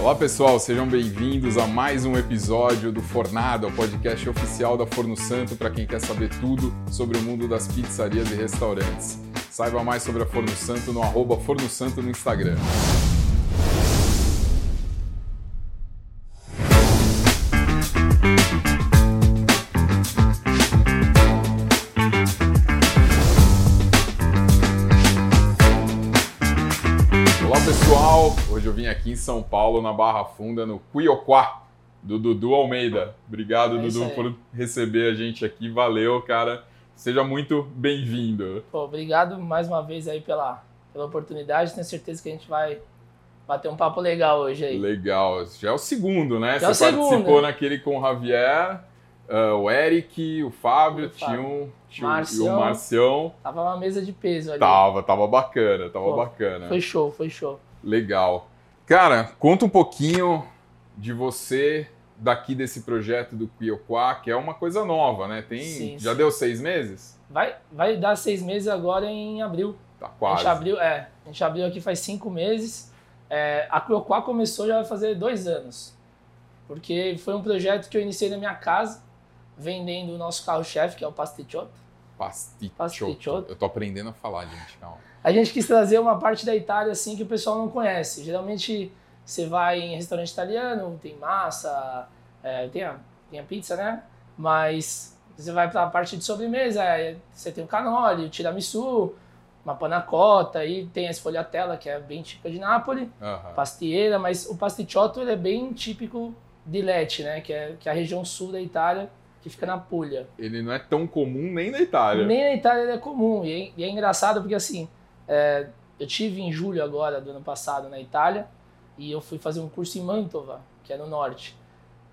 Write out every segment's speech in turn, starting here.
Olá pessoal, sejam bem-vindos a mais um episódio do Fornado, o podcast oficial da Forno Santo para quem quer saber tudo sobre o mundo das pizzarias e restaurantes. Saiba mais sobre a Forno Santo no arroba Forno Santo no Instagram. São Paulo, na Barra Funda, no Cuioquá, do Dudu Almeida. Obrigado, É Dudu, por receber a gente aqui. Valeu, cara. Seja muito bem-vindo. Obrigado mais uma vez aí pela, pela oportunidade. Tenho certeza que a gente vai bater um papo legal hoje aí. Legal. Já é o segundo, né? Já é o Você segundo, participou né? naquele com o Javier, ah, o Eric, o Fábio, O Fábio. um, tinha um- e o Marcião. Marcião. Tava uma mesa de peso ali. Tava, tava bacana, tava Pô, bacana. Foi show, foi show. Legal. Cara, conta um pouquinho de você daqui desse projeto do Cuioquá, que é uma coisa nova, né? Tem, Sim, já sim. deu seis meses? Vai, vai dar seis meses agora em abril. Tá A quase. gente abriu, é, a gente abriu aqui faz cinco meses. É, a Crioquá começou já vai fazer dois anos. Porque foi um projeto que eu iniciei na minha casa, vendendo o nosso carro-chefe, que é o. Pasticciotto. Pasticciotto. Eu tô aprendendo a falar, gente. Calma. A gente quis trazer uma parte da Itália assim que o pessoal não conhece. Geralmente você vai em restaurante italiano, tem massa, é, tem, a, tem a pizza, né? Mas você vai para a parte de sobremesa, é, você tem o canoli, o tiramisu, uma panacota, e tem a sfogliatella, que é bem típica de Nápoles, Aham. pastieira, mas o pasticciotto ele é bem típico de Lecce, né? Que é, que é a região sul da Itália, que fica na Puglia. Ele não é tão comum nem na Itália. Nem na Itália ele é comum. E é, e é engraçado porque, assim, é, eu tive em julho agora do ano passado na Itália e eu fui fazer um curso em Mantova, que é no norte.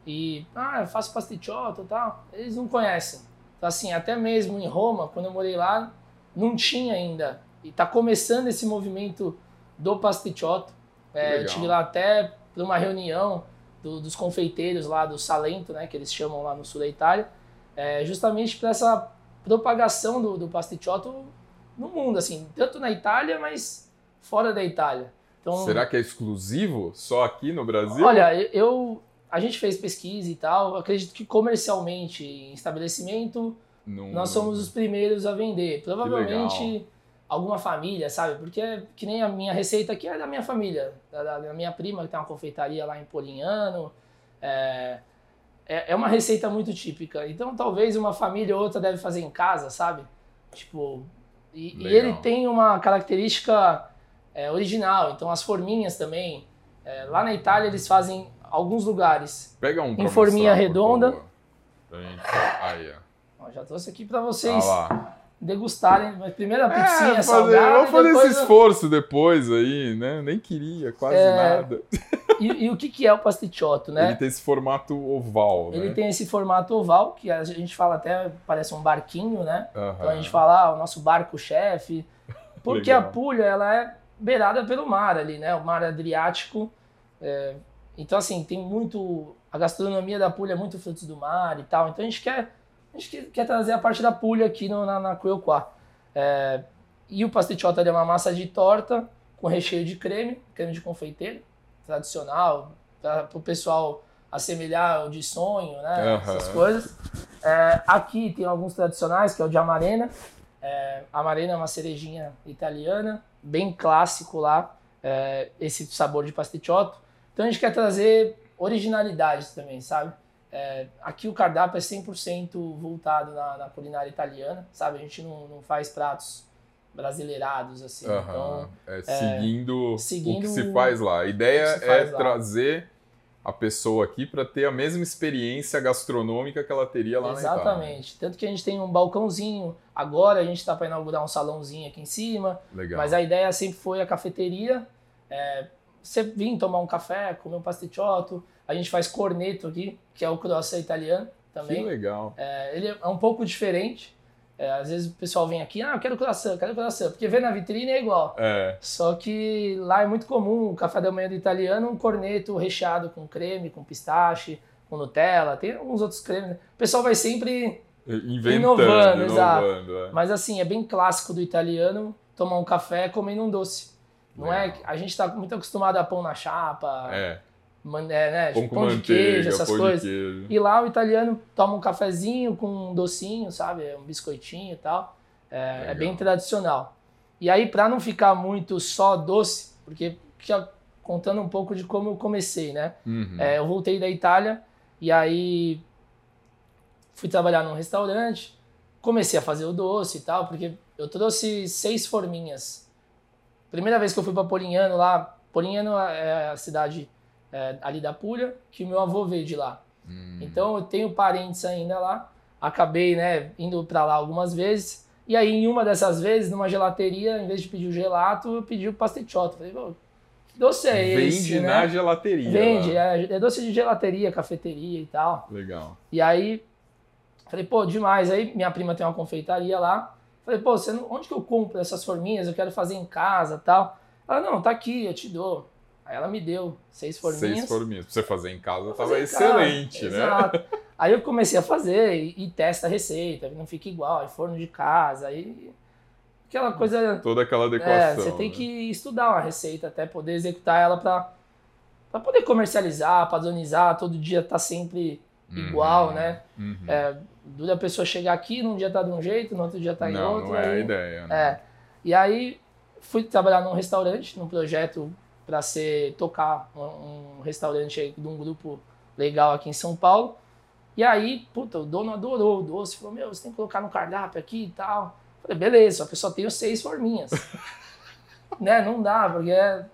E, ah, eu faço pasticciotto e tal. Eles não conhecem. Então, assim, até mesmo em Roma, quando eu morei lá, não tinha ainda. E tá começando esse movimento do pasticciotto. É, eu tive lá até para uma reunião do- dos confeiteiros lá do Salento, né, que eles chamam lá no sul da Itália, é, justamente para essa propagação do, do pasticciotto no mundo, assim, tanto na Itália, mas fora da Itália. Então, Será que é exclusivo só aqui no Brasil? olha, eu a gente fez pesquisa e tal, acredito que comercialmente em estabelecimento Não- nós somos os primeiros a vender. Provavelmente alguma família, sabe? Porque é que nem a minha receita aqui é da minha família, da, da- da minha prima que tem uma confeitaria lá em Polignano. É, é, é uma receita muito típica. Então talvez uma família ou outra deve fazer em casa, sabe? Tipo, e, e ele tem uma característica é, original. Então as forminhas também. é, lá na Itália eles fazem alguns lugares. Pega um em forminha mostrar, redonda. gente... Aí, ó. Ó, já trouxe aqui para Ah vocês lá. degustarem. Mas primeiro a É, pizzinha fazer, salgada. vamos fazer esse a- esforço depois aí, né? Nem queria, quase É, nada. E, e o que, que é o pasticciotto, né? Ele tem esse formato oval, Ele né? tem esse formato oval, que a gente fala até, parece um barquinho, né? Aham. Então a gente fala, ah, o nosso barco-chefe. Porque a Puglia, ela é beirada pelo mar ali, né? O mar Adriático. é, Então, assim, tem muito... A gastronomia da Puglia é muito frutos do mar e tal. Então a gente quer, a gente quer, trazer a parte da Puglia aqui no, na, na Cuiuquá. É, E o pasticciotto ele é uma massa de torta com recheio de creme, creme de confeiteiro, tradicional, para o pessoal assemelhar o de sonho, né? Aham. Essas coisas. É, aqui tem alguns tradicionais, que é o de amarena. É, amarena é uma cerejinha italiana, bem clássico lá, é, esse sabor de pasticciotto. Então a gente quer trazer originalidades também, sabe? É, aqui o cardápio é 100% voltado na, na culinária italiana, sabe? A gente não, não faz pratos brasileirados, assim. Então, É, seguindo, o seguindo que se faz lá. A ideia o que é trazer a pessoa aqui para ter a mesma experiência gastronômica que ela teria lá na Itália. exatamente. Tanto que a gente tem um balcãozinho, agora a gente está para inaugurar um salãozinho aqui em cima, Legal. Mas a ideia sempre foi a cafeteria. É, você vir tomar um café, comer um pasticciotto. A gente faz corneto aqui, que é o croissant italiano que também. legal. É, ele é um pouco diferente. É, às vezes o pessoal vem aqui, ah, eu quero croissant, quero croissant. Porque vê na vitrine é igual. É, Só que lá é muito comum o café da manhã do italiano, um corneto recheado com creme, com pistache, com Nutella. Tem alguns outros cremes. né? O pessoal vai sempre inventando, Inovando, exato. inovando, é. Mas assim, é bem clássico do italiano tomar um café comendo um doce. Não é? A gente tá muito acostumado a pão na chapa, É, é, né, Pão tipo, com de queijo, essas coisas. queijo. E lá o italiano toma um cafezinho com um docinho, sabe? Um biscoitinho e tal. É, é bem tradicional. E aí, para não ficar muito só doce, porque já contando um pouco de como eu comecei, né? Uhum. É, eu voltei da Itália e aí fui trabalhar num restaurante, comecei a fazer o doce e tal, porque eu trouxe seis forminhas. Primeira vez que eu fui para Polignano lá, Polignano é a cidade é, ali da Puglia, que o meu avô veio de lá. Hum. Então eu tenho parentes ainda lá, acabei né, indo para lá algumas vezes. E aí, em uma dessas vezes, numa gelateria, em vez de pedir o gelato, eu pedi o pasticciotto. Falei, pô, que doce é esse? Vende né? na gelateria. Vende, é, é doce de gelateria, cafeteria e tal. Legal. E aí, falei, pô, demais. Aí minha prima tem uma confeitaria lá. Falei, pô, você onde que eu compro essas forminhas? Eu quero fazer em casa e tal. Ela, não, tá aqui, eu te dou. Aí ela me deu seis forminhas. Seis forminhas. Pra você fazer em casa tava em casa. excelente, né? Exato. Aí eu comecei a fazer e, e testa a receita, não fica igual, aí forno de casa, aí aquela coisa. Toda aquela É, adequação. você tem né? que estudar uma receita até poder executar ela para para poder comercializar, padronizar, todo dia tá sempre igual, Uhum, né? uhum. É, dura a pessoa chegar aqui, num dia tá de um jeito, no outro dia tá em não, outro. não é a aí- ideia. Né? é. E aí fui trabalhar num restaurante, num projeto para ser tocar um, um restaurante aí de um grupo legal aqui em São Paulo. E aí, puta, o dono adorou o doce, falou: "Meu, você tem que colocar no cardápio aqui e tal". Falei: "Beleza, só que eu só tenho seis forminhas". né, não dá, porque é...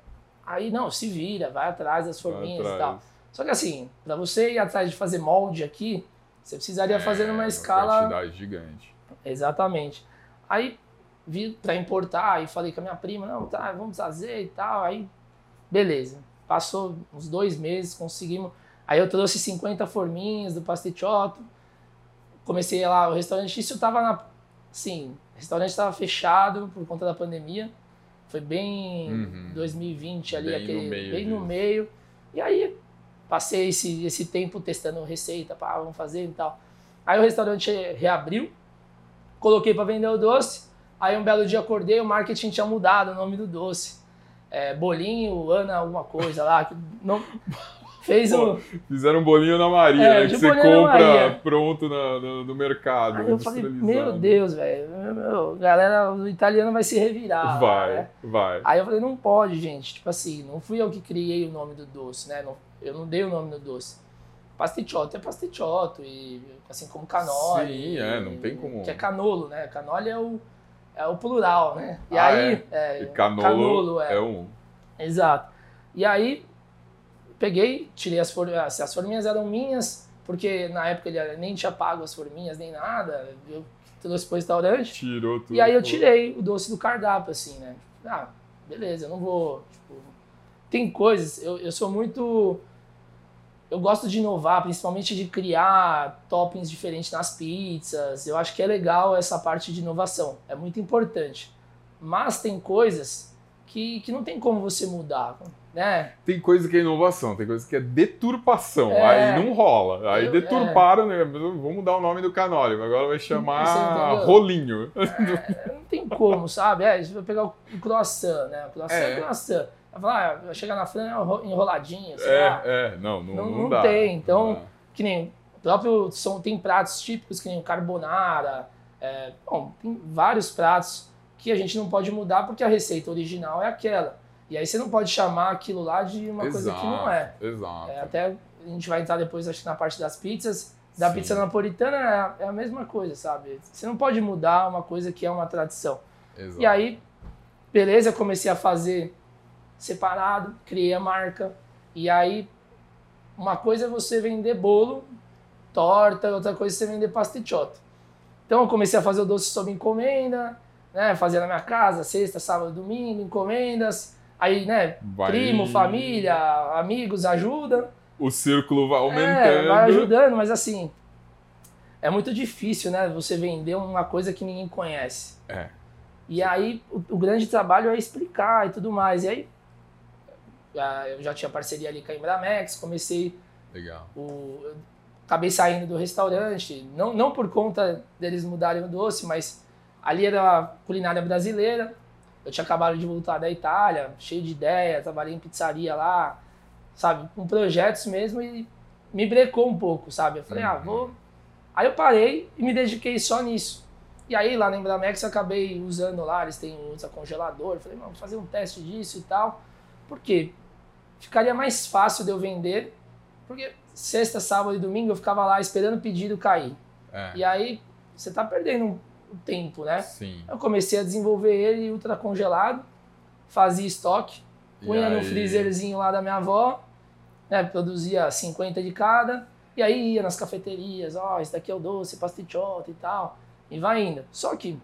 aí não, se vira, vai atrás das forminhas e atrás. tal. Só que assim, para você ir atrás de fazer molde aqui, você precisaria fazer É, numa uma escala quantidade gigante. Exatamente. Aí vi para importar e falei com a minha prima, não, tá, vamos trazer e tal. Aí, beleza. Passou uns dois meses, conseguimos. Aí eu trouxe 50 forminhas do pasticciotto. Comecei lá, o restaurante, isso tava na. Sim, o restaurante estava fechado por conta da pandemia. Foi bem Uhum. 2020 ali, Bem no aquele, meio bem no meio. E aí passei esse, esse tempo testando receita, pá, vamos fazer e tal. Aí o restaurante reabriu, coloquei para vender o doce. Aí um belo dia acordei, o marketing tinha mudado o nome do doce. É, bolinho, Ana, alguma coisa lá. Que não, fez Pô, um. Fizeram um bolinho na Maria, É, né? Que de você compra pronto na- no, no mercado. Aí eu falei, meu Deus, velho. Galera, o italiano vai se revirar. Vai, né? vai. Aí eu falei, não pode, gente. Tipo assim, não fui eu que criei o nome do doce, né? Não- eu não dei o nome do doce. Pasticciotto é pasticciotto, e assim como canole. Sim, é, não tem como- Que é canolo, né? Canole é o, é o plural, né? E Ah, aí. É, E canolo, é. é um. Exato. E aí, peguei, tirei as forminhas. As forminhas eram minhas, porque na época ele nem tinha pago as forminhas nem nada. Eu trouxe pro restaurante. Tirou tudo. E aí eu tirei o doce do cardápio, assim, né? Ah, beleza, eu não vou. Tipo, tem coisas, eu, eu sou muito. Eu gosto de inovar, principalmente de criar toppings diferentes nas pizzas. Eu acho que é legal essa parte de inovação, é muito importante. Mas tem coisas que, que não tem como você mudar, né? Tem coisa que é inovação, tem coisa que é deturpação. É. Aí não rola. Aí Eu- deturparam, né? Vamos mudar o nome do canole, agora vai chamar rolinho. Não tem como, sabe? É, você vai pegar o croissant, né? O croissant é, É. croissant. Vai falar, ah, chegar na França é enro- enroladinho, sei lá. É, é, não, não, Não- não, não tem, então- Não que nem próprio são tem pratos típicos que nem o carbonara é, bom tem vários pratos que a gente não pode mudar porque a receita original é aquela e aí você não pode chamar aquilo lá de uma coisa que não é. Exato. É, até a gente vai entrar depois acho que na parte das pizzas da Sim. pizza napolitana é a, é a mesma coisa sabe você não pode mudar uma coisa que é uma tradição exato. e aí beleza eu comecei a fazer separado criei a marca e aí uma coisa é você vender bolo, torta, outra coisa é você vender pasticciotto. Então eu comecei a fazer o doce sob encomenda, né? Fazia na minha casa, sexta, sábado, domingo, encomendas. Aí, né, Vai- primo, família, amigos ajudam. O círculo vai É, aumentando. vai ajudando, mas assim, é muito difícil, né? Você vender uma coisa que ninguém conhece. É. E aí o, o grande trabalho é explicar e tudo mais. E aí ah, eu já tinha parceria ali com a Embramex, comecei Legal. o, acabei saindo do restaurante, não, não por conta deles mudarem o doce, mas ali era a culinária brasileira. Eu tinha acabado de voltar da Itália, cheio de ideia, trabalhei em pizzaria lá. sabe? Com projetos mesmo e me brecou um pouco, sabe? Eu falei, ah, Uhum. vou. Aí eu parei e me dediquei só nisso. E aí lá na Embramex eu acabei usando lá, eles têm usa congelador. Eu falei, vou fazer um teste disso e tal. Por quê? Ficaria mais fácil de eu vender, porque sexta, sábado e domingo eu ficava lá esperando o pedido cair. É. E aí você tá perdendo um um tempo, né? Sim. Eu comecei a desenvolver ele ultra congelado, fazia estoque, punha no freezerzinho lá da minha avó, né, produzia 50 de cada, e aí ia nas cafeterias, ó, esse daqui é o doce, pastichote e tal, e vai indo. Só que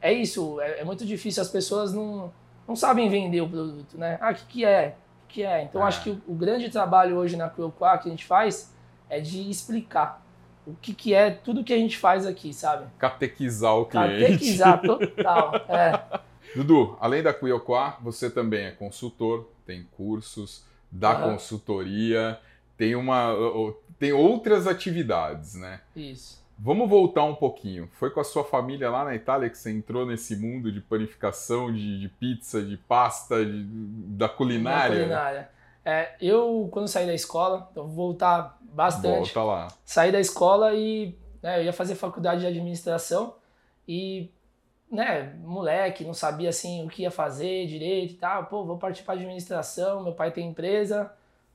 é isso, é, é muito difícil, as pessoas não, não sabem vender o produto, né? Ah, o que, que é? Que é? Então É. acho que o, o grande trabalho hoje na Quilquá que a gente faz é de explicar o que, que é tudo que a gente faz aqui, sabe? Catequizar o cliente. Catequizar total. É. Dudu, além da Cuiocá, você também é consultor, tem cursos, dá consultoria, tem uma tem outras atividades, né? Isso. Vamos voltar um pouquinho. Foi com a sua família lá na Itália que você entrou nesse mundo de panificação, de, de pizza, de pasta, de- da culinária? Na culinária. É, eu, quando saí da escola, então vou voltar bastante. Volta lá. Saí da escola e né, eu ia fazer faculdade de administração e, né, moleque, não sabia assim o que ia fazer direito e tal. Pô, vou partir para administração, meu pai tem empresa,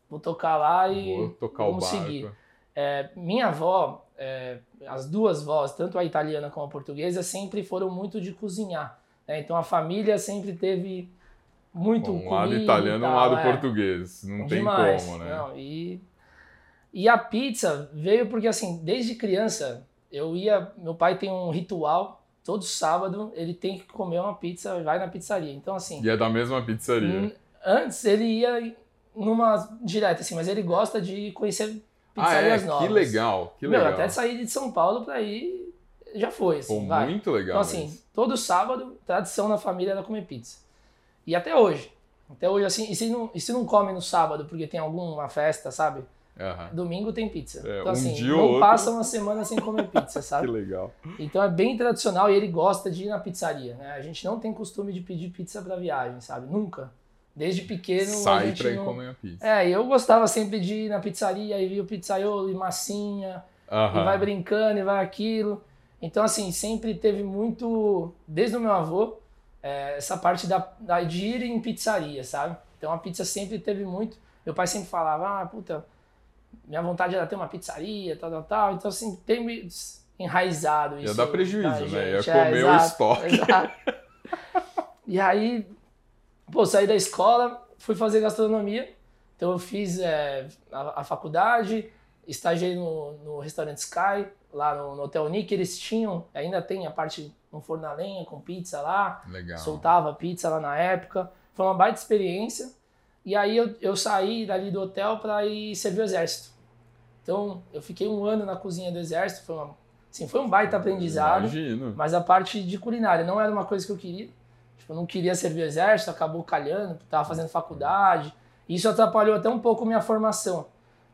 vou tocar lá e Vou tocar o vamos barco. seguir. É, minha avó, é, as duas vós, tanto a italiana como a portuguesa, sempre foram muito de cozinhar. né? Então a família sempre teve muito Um lado comida e italiano e um lado é. português. Não tem Demais. como, né? Não, e, e a pizza veio porque, assim, desde criança, eu ia. Meu pai tem um ritual, todo sábado ele tem que comer uma pizza, vai na pizzaria. Então, assim, E é da mesma pizzaria. antes ele ia numa direta, assim, mas ele gosta de conhecer ah, é? pizzarias novas. Que legal, que Meu, legal. até sair de São Paulo pra ir, já foi, assim, Pô, vai. muito legal. Então, assim, isso. todo sábado, tradição na família era comer pizza. E até hoje. Até hoje, assim, e se não, e se não come no sábado porque tem alguma festa, sabe? Aham. Domingo tem pizza. É, então, um assim, não outro. passa uma semana sem comer pizza, Que sabe? legal. Então é bem tradicional e ele gosta de ir na pizzaria, né? A gente não tem costume de pedir pizza pra viagem, sabe? Nunca. Desde pequeno a Sai gente pra ir não... comer a pizza. É, eu gostava sempre de ir na pizzaria e via o pizzaiolo e massinha, Aham. e vai brincando e vai aquilo. Então, assim, sempre teve muito, desde o meu avô, é, essa parte da, da, de ir em pizzaria, sabe? Então a pizza sempre teve muito. Meu pai sempre falava, ah, puta, minha vontade era ter uma pizzaria, tal, tal, tal. Então, assim, tem me enraizado isso. Ia dar prejuízo, né? Ia comer o exato, estoque. Exato. e aí, pô, saí da escola, fui fazer gastronomia. Então eu fiz é, a, a faculdade, estagiei no, no restaurante Sky, lá no, no Hotel Nick, eles tinham, ainda tem a parte um forno a lenha com pizza lá, Legal. soltava pizza lá na época. Foi uma baita experiência. E aí eu, eu saí dali do hotel para ir servir o exército. Então eu fiquei um ano na cozinha do exército, foi, uma, assim, foi um baita aprendizado. Imagino. Mas a parte de culinária não era uma coisa que eu queria. Tipo, eu não queria servir o exército, acabou calhando, tava fazendo faculdade. Isso atrapalhou até um pouco minha formação.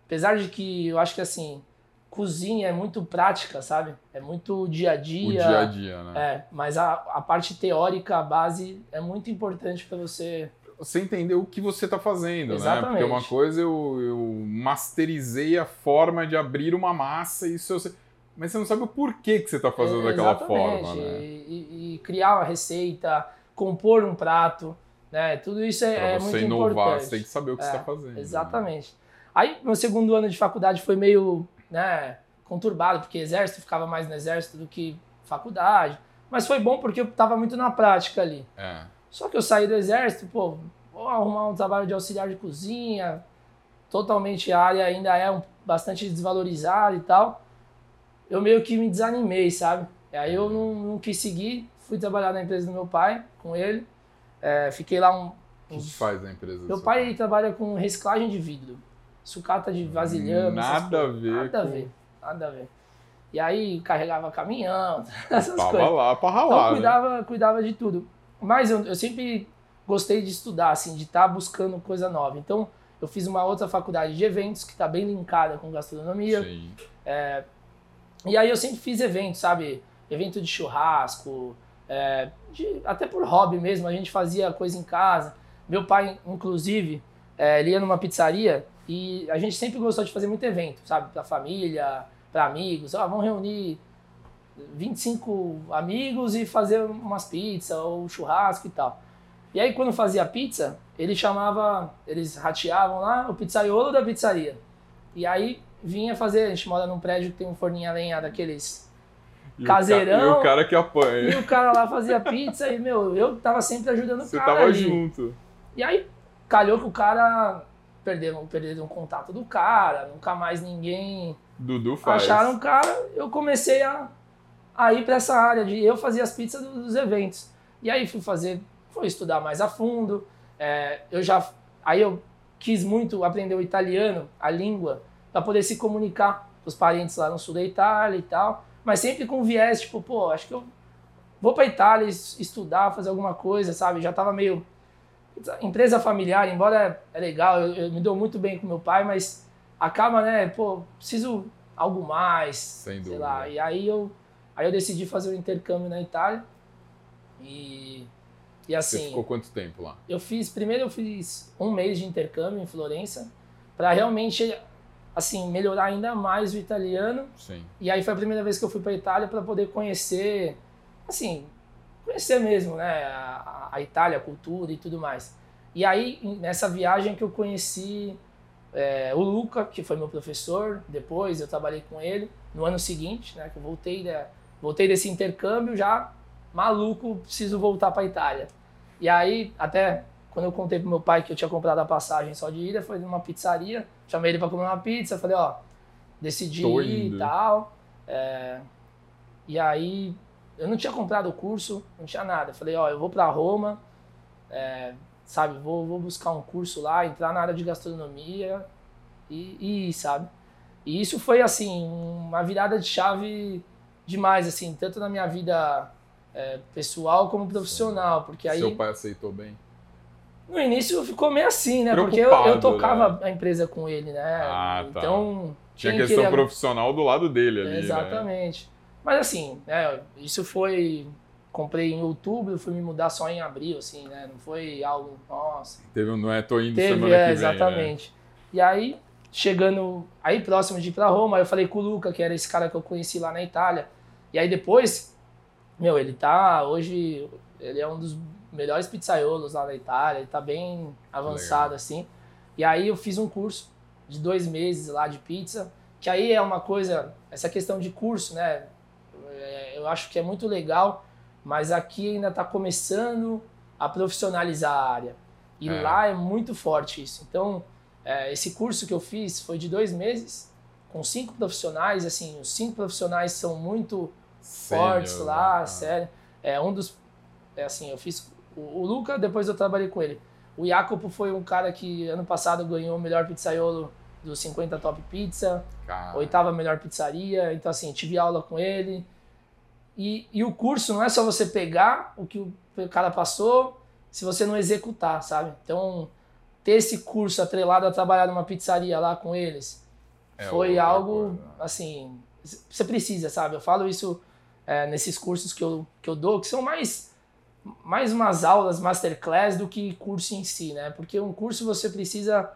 Apesar de que eu acho que assim, cozinha é muito prática, sabe? É muito dia a dia. O dia a dia, né? É, mas a, a parte teórica, a base, é muito importante para você. Você entender o que você está fazendo, né? Exatamente. Porque uma coisa eu, eu masterizei a forma de abrir uma massa e isso eu sei. Mas você não sabe o porquê que você está fazendo É, daquela forma, né? E, e criar uma receita, compor um prato, né? Tudo isso é, Pra é você muito inovar, importante. você tem que saber o que É, você está fazendo. né? Exatamente. Aí, meu segundo ano de faculdade foi meio, né, conturbado, porque exército ficava mais no exército do que faculdade. Mas foi bom porque eu tava muito na prática ali. É. Só que eu saí do exército, pô, vou arrumar um trabalho de auxiliar de cozinha, totalmente a área ainda é um, bastante desvalorizada e tal. Eu meio que me desanimei, sabe? E aí eu não, não quis seguir, fui trabalhar na empresa do meu pai, com ele. É, fiquei lá um, O que uns que faz na empresa? meu seu pai trabalha com reciclagem de vidro. Sucata de vasilhame. Nada a ver Nada a com- ver. Nada a ver. E aí carregava caminhão, essas Tava coisas. lá pra Então ralar, né? cuidava, cuidava de tudo. Mas eu, eu sempre gostei de estudar, assim, de estar buscando coisa nova. Então eu fiz uma outra faculdade de eventos que está bem linkada com gastronomia. Sim. E aí eu sempre fiz eventos, sabe? Evento de churrasco, é, de- até por hobby mesmo, a gente fazia coisa em casa. Meu pai, inclusive, é, ele ia numa pizzaria e a gente sempre gostou de fazer muito evento, sabe? Pra família, para amigos. Ó, vamos reunir 25 amigos e fazer umas pizzas ou churrasco e tal. E aí quando fazia pizza, ele chamava, eles rateavam lá o pizzaiolo da pizzaria. E aí vinha fazer, a gente mora num prédio que tem um forninho a lenha daqueles E o caseirão. ca- E o cara que apanha. E o cara lá fazia pizza e, meu, eu tava sempre ajudando o Você cara tava ali. junto. E aí calhou que o cara perderam, perderam o contato do cara, nunca mais ninguém Dudu faz. acharam o cara, eu comecei a, a ir para essa área de eu fazia as pizzas do- dos eventos. E aí fui fazer, fui estudar mais a fundo. é, eu já aí eu quis muito aprender o italiano, a língua, para poder se comunicar com os parentes lá no sul da Itália e tal, mas sempre com viés tipo, pô, acho que eu vou para Itália es- estudar, fazer alguma coisa, sabe? Já tava meio empresa familiar, embora é legal, eu, eu me dou muito bem com meu pai, mas acaba, né, pô, preciso algo mais, Sem sei dúvida. lá. E aí eu, aí eu decidi fazer o intercâmbio na Itália. E, e Você assim, ficou quanto tempo lá? eu fiz, primeiro eu fiz um mês de intercâmbio em Florença, para realmente, assim, melhorar ainda mais o italiano. Sim. E aí foi a primeira vez que eu fui para Itália para poder conhecer, assim, conhecer mesmo, né, a, a Itália, a cultura e tudo mais. E aí nessa viagem que eu conheci é, o Luca, que foi meu professor. Depois eu trabalhei com ele no ano seguinte, né, que eu voltei, voltei desse intercâmbio já maluco, preciso voltar para Itália. E aí até quando eu contei pro meu pai que eu tinha comprado a passagem só de ida, foi numa pizzaria, chamei ele para comer uma pizza, falei, ó, decidi e tal. É, e aí eu não tinha comprado o curso, não tinha nada. Eu falei, ó, eu vou para Roma, é, sabe, vou, vou buscar um curso lá, entrar na área de gastronomia e, e ir, sabe? E isso foi, assim, uma virada de chave demais, assim, tanto na minha vida é, pessoal como profissional, porque aí Seu pai aceitou bem? No início ficou meio assim, né? Porque eu, eu tocava a empresa com ele, né? Ah, tá. Então. Tinha questão queria- profissional do lado dele ali, né? Exatamente. Mas assim, né, isso foi. Comprei em outubro, fui me mudar só em abril, assim, né? Não foi algo. Nossa. Teve um não é, tô indo Teve, semana é, que vem, né? exatamente. E aí, chegando. Aí próximo de ir pra Roma, eu falei com o Luca, que era esse cara que eu conheci lá na Itália. E aí depois, meu, ele tá. Hoje, ele é um dos melhores pizzaiolos lá da Itália, ele tá bem avançado, Legal. assim. E aí eu fiz um curso de dois meses lá de pizza, que aí é uma coisa, essa questão de curso, né? é, Eu acho que é muito legal, mas aqui ainda está começando a profissionalizar a área. E É. lá é muito forte isso. Então, é, esse curso que eu fiz foi de dois meses, com cinco profissionais. Assim, os cinco profissionais são muito fortes Sênior, lá, né? sério. É um dos. É assim, eu fiz. O, o Luca, depois eu trabalhei com ele. O Jacopo foi um cara que ano passado ganhou o melhor pizzaiolo dos 50 Top Pizza, oitava melhor pizzaria. Então, assim, tive aula com ele. E, e o curso não é só você pegar o que o cara passou, se você não executar, sabe? Então, ter esse curso atrelado a trabalhar numa pizzaria lá com eles é foi algo, coisa. assim, você precisa, sabe? Eu falo isso é, nesses cursos que eu, que eu dou, que são mais, mais umas aulas masterclass do que curso em si, né? Porque um curso você precisa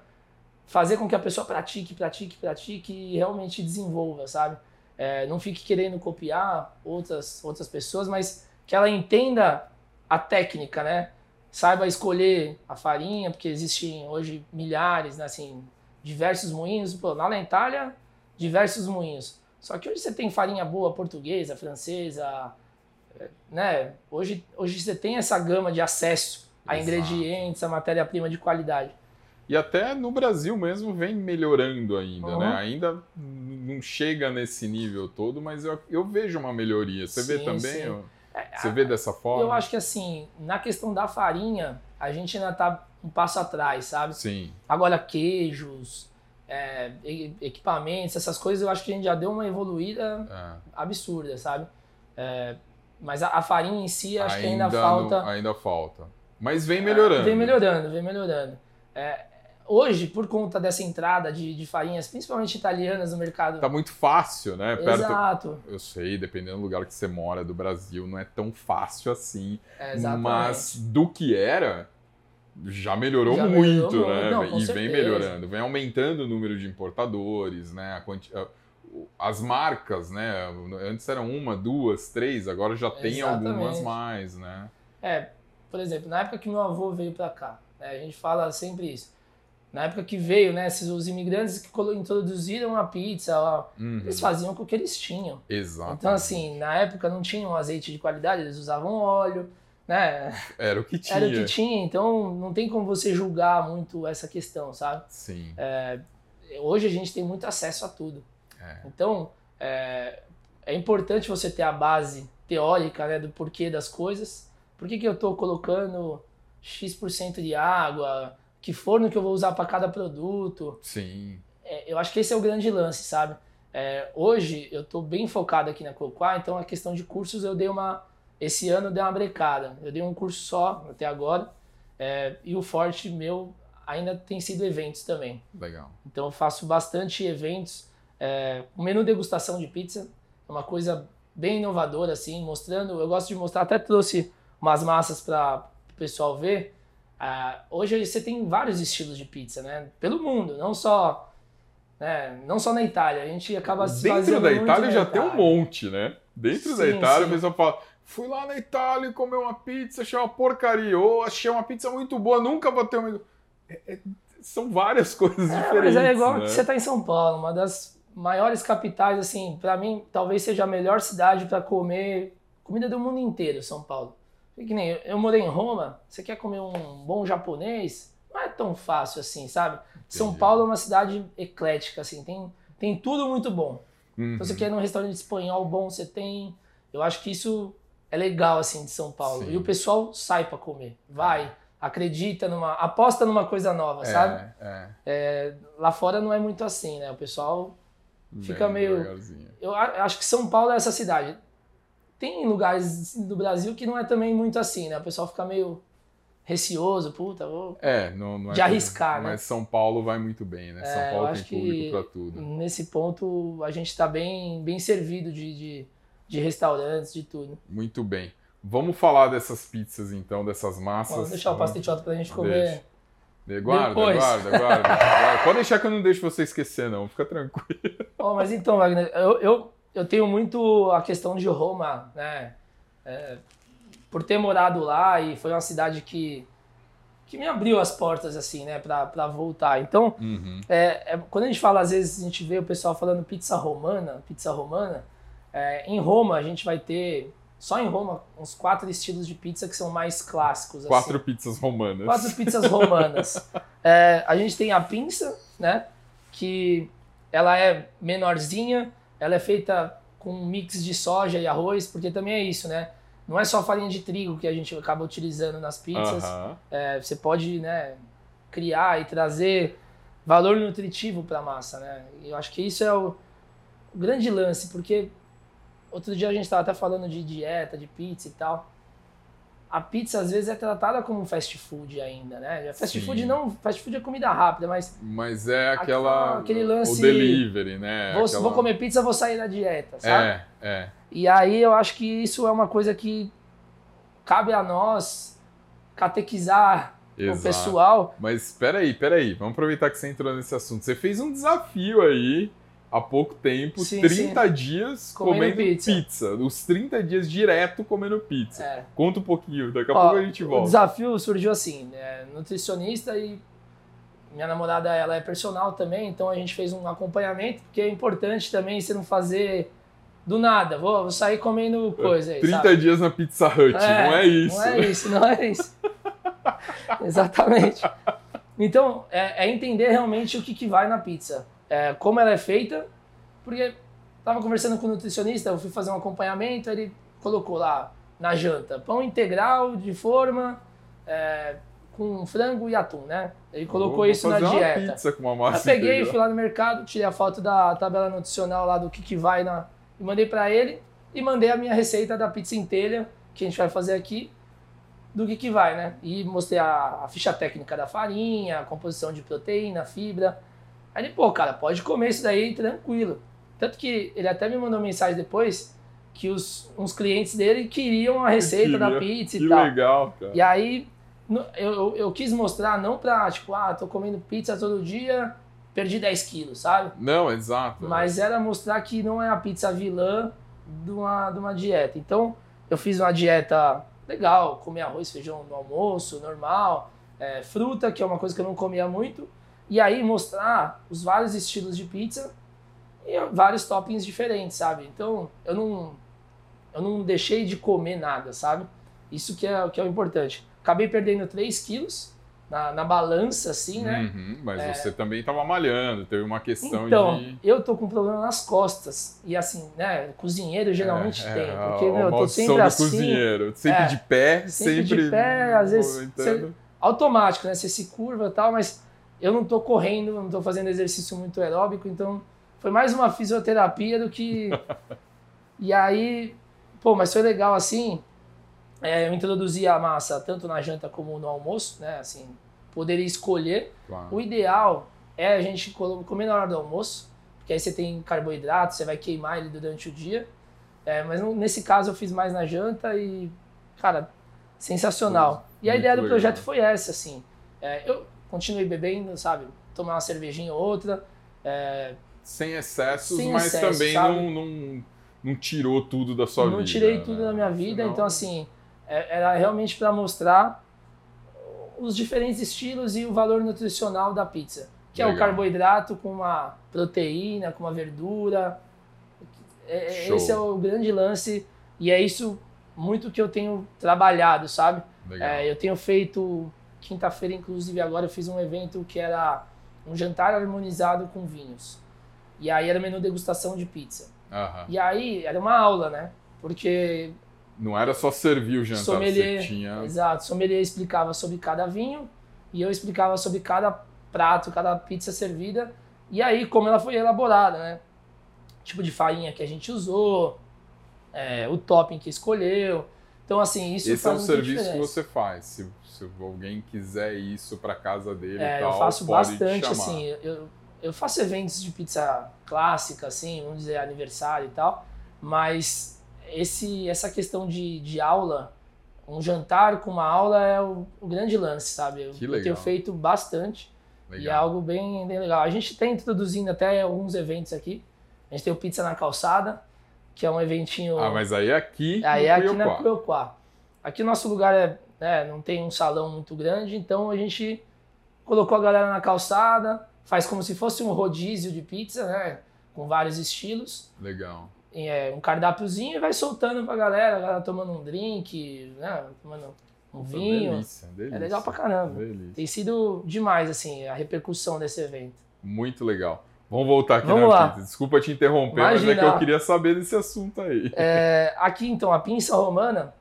fazer com que a pessoa pratique, pratique, pratique e realmente desenvolva, sabe? É, não fique querendo copiar outras, outras pessoas, mas que ela entenda a técnica, né? Saiba escolher a farinha, porque existem hoje milhares, né? Assim, diversos moinhos. Pô, lá na Itália, diversos moinhos. Só que hoje você tem farinha boa portuguesa, francesa, né? Hoje, hoje você tem essa gama de acesso a Exato. ingredientes, a matéria-prima de qualidade. E até no Brasil mesmo vem melhorando ainda, Uhum. né? Ainda não chega nesse nível todo, mas eu, eu vejo uma melhoria. Você vê Sim, também? sim. ó? É, Você vê dessa forma? Eu acho que assim, na questão da farinha, a gente ainda tá um passo atrás, sabe? Sim. Agora, queijos, é, equipamentos, essas coisas, eu acho que a gente já deu uma evoluída é. absurda, sabe? É, mas a, a farinha em si, acho que ainda falta. ainda falta. Mas vem melhorando. Vem melhorando, vem melhorando. É, hoje, por conta dessa entrada de, de farinhas, principalmente italianas no mercado. Tá muito fácil, né? Perto, Exato. Eu sei, dependendo do lugar que você mora do Brasil, não é tão fácil assim. É, mas do que era, já melhorou Já muito, melhorou né? não, e com vem certeza. melhorando, vem aumentando o número de importadores, né? A quanti- As marcas, né? Antes eram uma, duas, três, agora já tem Exatamente. algumas mais, né? É, por exemplo, na época que meu avô veio pra cá, né, a gente fala sempre isso. Na época que veio, né, esses, os imigrantes que introduziram a pizza, ó, Uhum. eles faziam com o que eles tinham. Exato. Então, assim, na época não tinha um azeite de qualidade, eles usavam óleo, né? Era o que tinha. Era o que tinha, então não tem como você julgar muito essa questão, sabe? Sim. Hoje a gente tem muito acesso a tudo. É. Então, é, é importante você ter a base teórica né, do porquê das coisas. Por que, que eu estou colocando X% de água? Que forno que eu vou usar para cada produto? Sim. É, eu acho que esse é o grande lance, sabe? É, hoje eu estou bem focado aqui na Cocoa, então a questão de cursos eu dei uma. Esse ano eu dei uma brecada. Eu dei um curso só até agora. é, e o forte meu ainda tem sido eventos também. Legal. Então eu faço bastante eventos. É, o menu degustação de pizza é uma coisa bem inovadora, assim, mostrando. Eu gosto de mostrar, até trouxe umas massas para o pessoal ver. Ah, hoje você tem vários estilos de pizza, né? Pelo mundo, não só. Né? Não só na Itália. A gente acaba se Dentro da Itália já tem um Itália. monte, né? Dentro da Sim, Itália, sim. a pessoa fala: fui lá na Itália e comer uma pizza, achei uma porcaria. Ou achei uma pizza muito boa, nunca vou ter uma. É- é- são várias coisas É, diferentes. mas é igual né? que você tá em São Paulo, uma das maiores capitais, assim, para mim, talvez seja a melhor cidade para comer comida do mundo inteiro, São Paulo. Que nem eu, eu morei em Roma, você quer comer um bom japonês, não é tão fácil assim, sabe? São Entendi. Paulo é uma cidade eclética, assim, tem, tem tudo muito bom. Uhum. Então você quer ir num restaurante espanhol bom, você tem. Eu acho que isso é legal, assim, de São Paulo. Sim. E o pessoal sai para comer, vai, acredita numa. aposta numa coisa nova, sabe? É, é. Lá fora não é muito assim, né? O pessoal. Fica Bem meio-. Eu a- acho que São Paulo é essa cidade. Tem lugares do Brasil que não é também muito assim, né? O pessoal fica meio receoso, puta, vou... É, não, não é De arriscar, né? Mas São Paulo vai muito bem, né? São É, eu Paulo tem público pra tudo. nesse ponto a gente tá bem, bem servido de, de, de restaurantes, de tudo. Muito bem. Vamos falar dessas pizzas então, dessas massas. Vamos deixar o pastetioto pra gente comer. Deixa. Guarda, Depois. guarda, guarda, guarda. Pode deixar que eu não deixo você esquecer, não. Fica tranquilo. Oh, mas então, Wagner, eu, eu, eu tenho muito a questão de Roma, né? É, por ter morado lá e foi uma cidade que, que me abriu as portas, assim, né, pra, pra voltar. Então, Uhum. é, é- quando a gente fala, às vezes, a gente vê o pessoal falando pizza romana, pizza romana, é, em Roma a gente vai ter, só em Roma, uns quatro estilos de pizza que são mais clássicos. Quatro assim. pizzas romanas. Quatro pizzas romanas. É, a gente tem a pinça, né? Que ela é menorzinha, ela é feita com um mix de soja e arroz, porque também é isso, né? Não é só farinha de trigo que a gente acaba utilizando nas pizzas. Aham. É, você pode, né, criar e trazer valor nutritivo para a massa, né? Eu acho que isso é o grande lance, porque outro dia a gente estava até falando de dieta, de pizza e tal. A pizza às vezes é tratada como um fast food ainda, né? Fast Sim. food não, fast food é comida rápida, mas Mas é aquela. Aquele lance- O delivery, né? vou, Aquela- vou comer pizza, vou sair da dieta, sabe? É, é. E aí eu acho que isso é uma coisa que cabe a nós catequizar o Exato. pessoal Mas peraí, peraí. Vamos aproveitar que você entrou nesse assunto. Você fez um desafio aí há pouco tempo, Sim, 30 dias Comendo comendo, pizza. pizza. Os 30 dias direto comendo pizza. É. Conta um pouquinho, daqui a Ó, pouco a gente O volta. desafio surgiu assim, né? nutricionista e minha namorada ela é personal também, então a gente fez um acompanhamento, porque é importante também você não fazer do nada, vou, vou sair comendo coisa aí, 30 sabe? dias na Pizza Hut, É, não é isso. Não é isso, não é isso. Exatamente. Então, é, é entender realmente o que, que vai na pizza. É, como ela é feita, porque tava conversando com o nutricionista, eu fui fazer um acompanhamento, ele colocou lá na janta pão integral de forma é, com frango e atum, né? Ele colocou isso na dieta. pizza com uma Eu massa peguei, integral. fui lá no mercado, tirei a foto da tabela nutricional lá do que, que vai na. E mandei pra ele e mandei a minha receita da pizza inteira, que a gente vai fazer aqui, do que, que vai, né? E mostrei a, a ficha técnica da farinha, a composição de proteína, fibra. Aí ele, pô, cara, pode comer isso daí tranquilo. Tanto que ele até me mandou mensagem depois que os, uns clientes dele queriam a receita da queria. pizza Que e tal. legal, cara. E aí eu, eu, eu quis mostrar não pra, tipo, ah, tô comendo pizza todo dia, perdi 10 quilos, sabe? Não, exato. Mas era mostrar que não é a pizza vilã de uma, de uma dieta. Então, eu fiz uma dieta legal, comer arroz, feijão no almoço, normal, é, fruta, que é uma coisa que eu não comia muito, e aí mostrar os vários estilos de pizza e vários toppings diferentes, sabe? Então, eu não, eu não deixei de comer nada, sabe? Isso que é, que é o importante. Acabei perdendo 3 quilos na, na balança, assim, né? Uhum, mas é... você também estava malhando, teve uma questão então, de... eu tô com problema nas costas. E assim, né, cozinheiro geralmente é, tem. É, porque, meu, eu tô sempre do assim. cozinheiro, sempre é, de pé, sempre... sempre... de pé, às vezes... Você, automático, né? Você se curva e tal, mas eu não tô correndo, não tô fazendo exercício muito aeróbico, então foi mais uma fisioterapia do que... e aí, pô, mas foi legal assim é, eu introduzi a massa tanto na janta como no almoço, né? Assim, poderia escolher. Claro. O ideal é a gente comer na hora do almoço, porque aí você tem carboidrato, você vai queimar ele durante o dia. É, mas nesse caso eu fiz mais na janta e, cara, sensacional. e a ideia do projeto foi essa, assim. É, eu continuei bebendo, sabe? Tomar uma cervejinha ou outra. É, sem excessos, sem mas excesso, também não, não, não, tirou tudo da sua não vida. Não tirei né? tudo da minha vida, Senão... então assim é, era realmente para mostrar os diferentes estilos e o valor nutricional da pizza, que Legal. é o carboidrato com uma proteína, com uma verdura. É, é esse é o grande lance e é isso muito que eu tenho trabalhado, sabe? É, eu tenho feito quinta-feira, inclusive agora eu fiz um evento que era um jantar harmonizado com vinhos. E aí era menu degustação de pizza. Uhum. E aí era uma aula, né? Porque não era só servir o jantar, sommelier, você tinha... Exato, sommelier explicava sobre cada vinho e eu explicava sobre cada prato, cada pizza servida e aí como ela foi elaborada, né? Tipo de farinha que a gente usou, é, o topping que escolheu. Então assim, isso Esse é um serviço diferença. que você faz. Se, se alguém quiser isso para casa dele é, e tal, eu faço bastante assim, eu, eu faço eventos de pizza clássica assim, vamos dizer aniversário e tal, mas esse, essa questão de, de aula, um jantar com uma aula é o, o grande lance, sabe? Eu, eu, tenho feito bastante legal. e é algo bem, bem legal. A gente está introduzindo até alguns eventos aqui. A gente tem o Pizza na Calçada, que é um eventinho... Ah, mas aí é aqui Aí é aqui na Cuiocá. Aqui o nosso lugar é, né, não tem um salão muito grande, então a gente colocou a galera na calçada, faz como se fosse um rodízio de pizza, né? Com vários estilos. Legal é, um cardápiozinho e vai soltando pra galera, a galera tomando um drink, né? Tomando um vinho. Delícia, delícia, é legal pra caramba. Delícia. Tem sido demais, assim, a repercussão desse evento. Muito legal. Vamos voltar aqui Vamos na lá. pizza. Desculpa te interromper, Imagina, mas é que eu queria saber desse assunto aí. É, aqui, então, a pinça romana...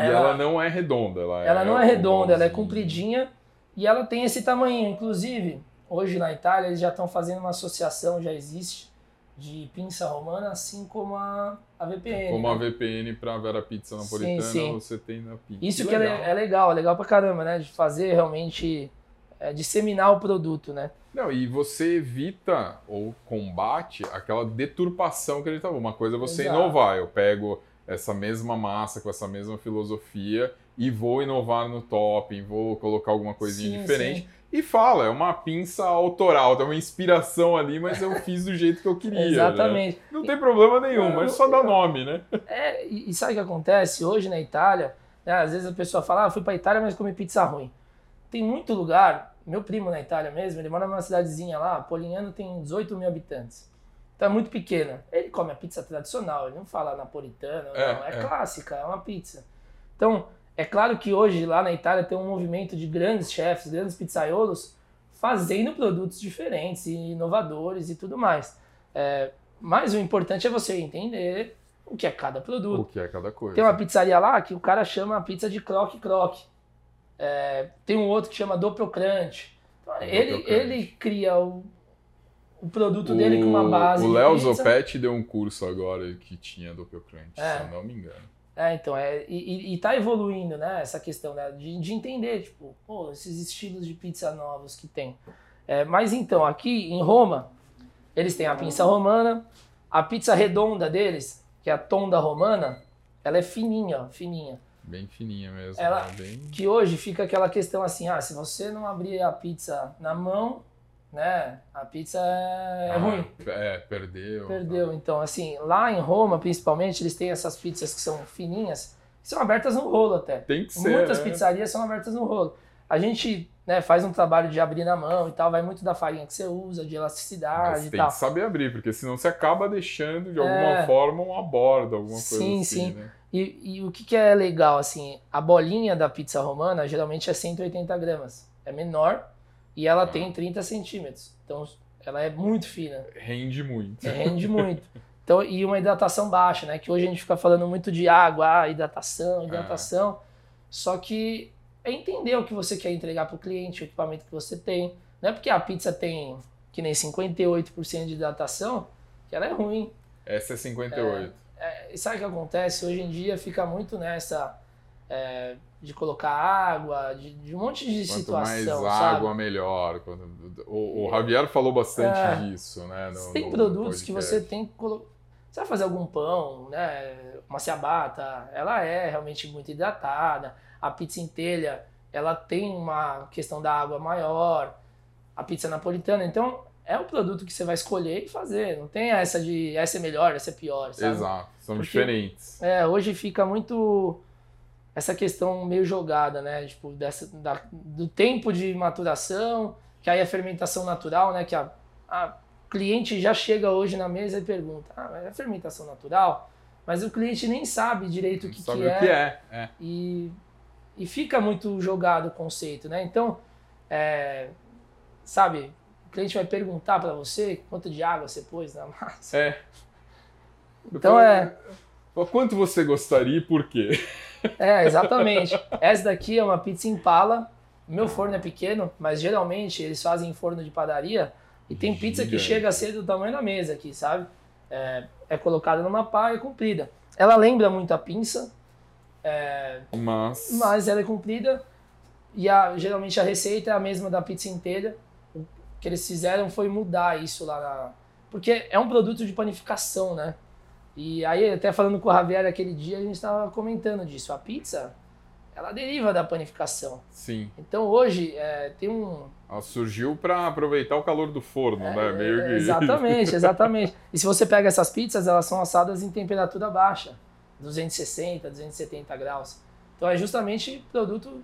E ela, ela não é redonda. Ela, ela é não é redonda, ela é compridinha e ela tem esse tamanho. Inclusive, hoje na Itália, eles já estão fazendo uma associação, já existe, de pinça romana, assim como a, a VPN. Como né? a VPN para Vera Pizza Napolitana, sim, sim. você tem na pizza. Isso que, que legal. É, é, legal, é legal pra caramba, né? De fazer realmente, é, disseminar o produto, né? Não, e você evita ou combate aquela deturpação que ele estava. Uma coisa é você Exato. inovar. Eu pego essa mesma massa com essa mesma filosofia e vou inovar no topping, vou colocar alguma coisinha sim, diferente. Sim e fala, é uma pinça autoral, tem uma inspiração ali, mas eu fiz do jeito que eu queria. Né? Exatamente. Né? Não tem problema nenhum, mas só dá nome, né? É, e sabe o que acontece? Hoje na Itália, né, às vezes a pessoa fala, ah, fui pra Itália, mas comi pizza ruim. Tem muito lugar, meu primo na Itália mesmo, ele mora numa cidadezinha lá, Polignano tem 18 mil habitantes. Então é muito pequena. Ele come a pizza tradicional, ele não fala napolitana, é, não, é, é clássica, é uma pizza. Então, é claro que hoje lá na Itália tem um movimento de grandes chefes, grandes pizzaiolos fazendo produtos diferentes e inovadores e tudo mais. É, mas o importante é você entender o que é cada produto. O que é cada coisa. Tem uma pizzaria lá que o cara chama a pizza de croque-croque. É, tem um outro que chama doppelcrunch. Então, ele, ele cria o, o produto o, dele com uma base O Léo Zopetti deu um curso agora que tinha doppelcrunch, é. se eu não me engano. É, então, é, e, e tá evoluindo, né, essa questão né, de, de entender, tipo, pô, esses estilos de pizza novos que tem. É, mas então, aqui em Roma, eles têm a pizza romana, a pizza redonda deles, que é a tonda romana, ela é fininha, fininha. Bem fininha mesmo. Ela- né? Bem... Que hoje fica aquela questão assim, ah, se você não abrir a pizza na mão, né, a pizza é, é Ah, ruim. É, perdeu. Perdeu. Então, assim, lá em Roma, principalmente, eles têm essas pizzas que são fininhas, que são abertas no rolo até. Tem que ser. Muitas né? pizzarias são abertas no rolo. A gente né, faz um trabalho de abrir na mão e tal, vai muito da farinha que você usa, de elasticidade Mas e tem tal. que saber abrir, porque senão você acaba deixando de alguma É. forma uma borda, alguma coisa Sim, assim, sim. né? E, e o que, que é legal, assim, a bolinha da pizza romana geralmente é 180 gramas. É menor e ela Ah. tem 30 centímetros. Então, ela é muito fina. Rende muito. Rende muito. Então, e uma hidratação baixa, né? Que hoje a gente fica falando muito de água, ah, hidratação, hidratação. Só que é entender o que você quer entregar para o cliente, o equipamento que você tem. Não é porque a pizza tem que nem 58% de hidratação que ela é ruim. Essa é 58. É, e sabe o que acontece? Hoje em dia fica muito nessa é, de colocar água, de, de um monte de Quanto situação, mais sabe? água, melhor. Quando- O, o Javier falou bastante É. disso, né? no- tem no produtos que podcast. você tem que colocar. Você vai fazer algum pão, né? Uma ciabatta, ela é realmente muito hidratada. A pizza em telha, ela tem uma questão da água maior. A pizza napolitana, então é o produto que você vai escolher e fazer. Não tem essa de essa é melhor, essa é pior, sabe? Exato, são Porque- diferentes. É, hoje fica muito essa questão meio jogada, né? Tipo, dessa, da- do tempo de maturação, que aí a fermentação natural, né? Que a, a cliente já chega hoje na mesa e pergunta, ah, mas é fermentação natural? Mas o cliente nem sabe direito o que, Sabe que é, que é? é. E, e fica muito jogado o conceito, né? Então, é, sabe, o cliente vai perguntar para você quanto de água você pôs na massa. É. Então é... Quanto você gostaria e por quê? É, exatamente. Essa daqui é uma pizza Impala. Meu forno é pequeno, mas geralmente eles fazem em forno de padaria e tem pizza que chega a ser do tamanho da mesa aqui, sabe? É, é colocada numa pá e é comprida. Ela lembra muito a pinça, Mas. mas ela é comprida e a- geralmente a receita é a mesma da pizza inteira. O que eles fizeram foi mudar isso lá na... Porque é um produto de panificação, né? E aí, até falando com o Javier aquele dia, a gente estava comentando disso. A pizza, ela deriva da panificação. Sim. Então hoje é, tem um... Ela surgiu para aproveitar o calor do forno, né? Meio que. É, Exatamente, exatamente. E se você pega essas pizzas, elas são assadas em temperatura baixa, 260, 270 graus. Então é justamente produto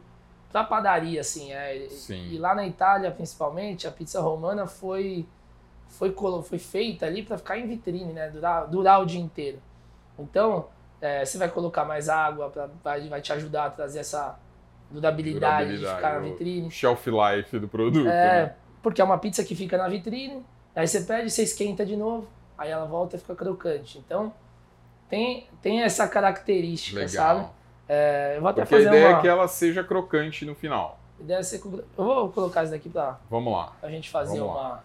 para padaria, assim. É, Sim. E lá na Itália, principalmente, a pizza romana foi foi, foi feita ali para ficar em vitrine, né? Durar, durar o dia inteiro. Então, é, você vai colocar mais água, pra, vai, vai te ajudar a trazer essa durabilidade, de ficar na vitrine. Shelf life do produto. É, né? porque é uma pizza que fica na vitrine, aí você pede, você esquenta de novo, aí ela volta e fica crocante. Então, tem, tem essa característica, Legal. sabe? É, eu vou até Porque a fazer ideia uma... é que ela seja crocante no final. Deve ser com- Eu vou colocar isso daqui pra, Vamos lá. pra gente fazer Vamos lá. uma...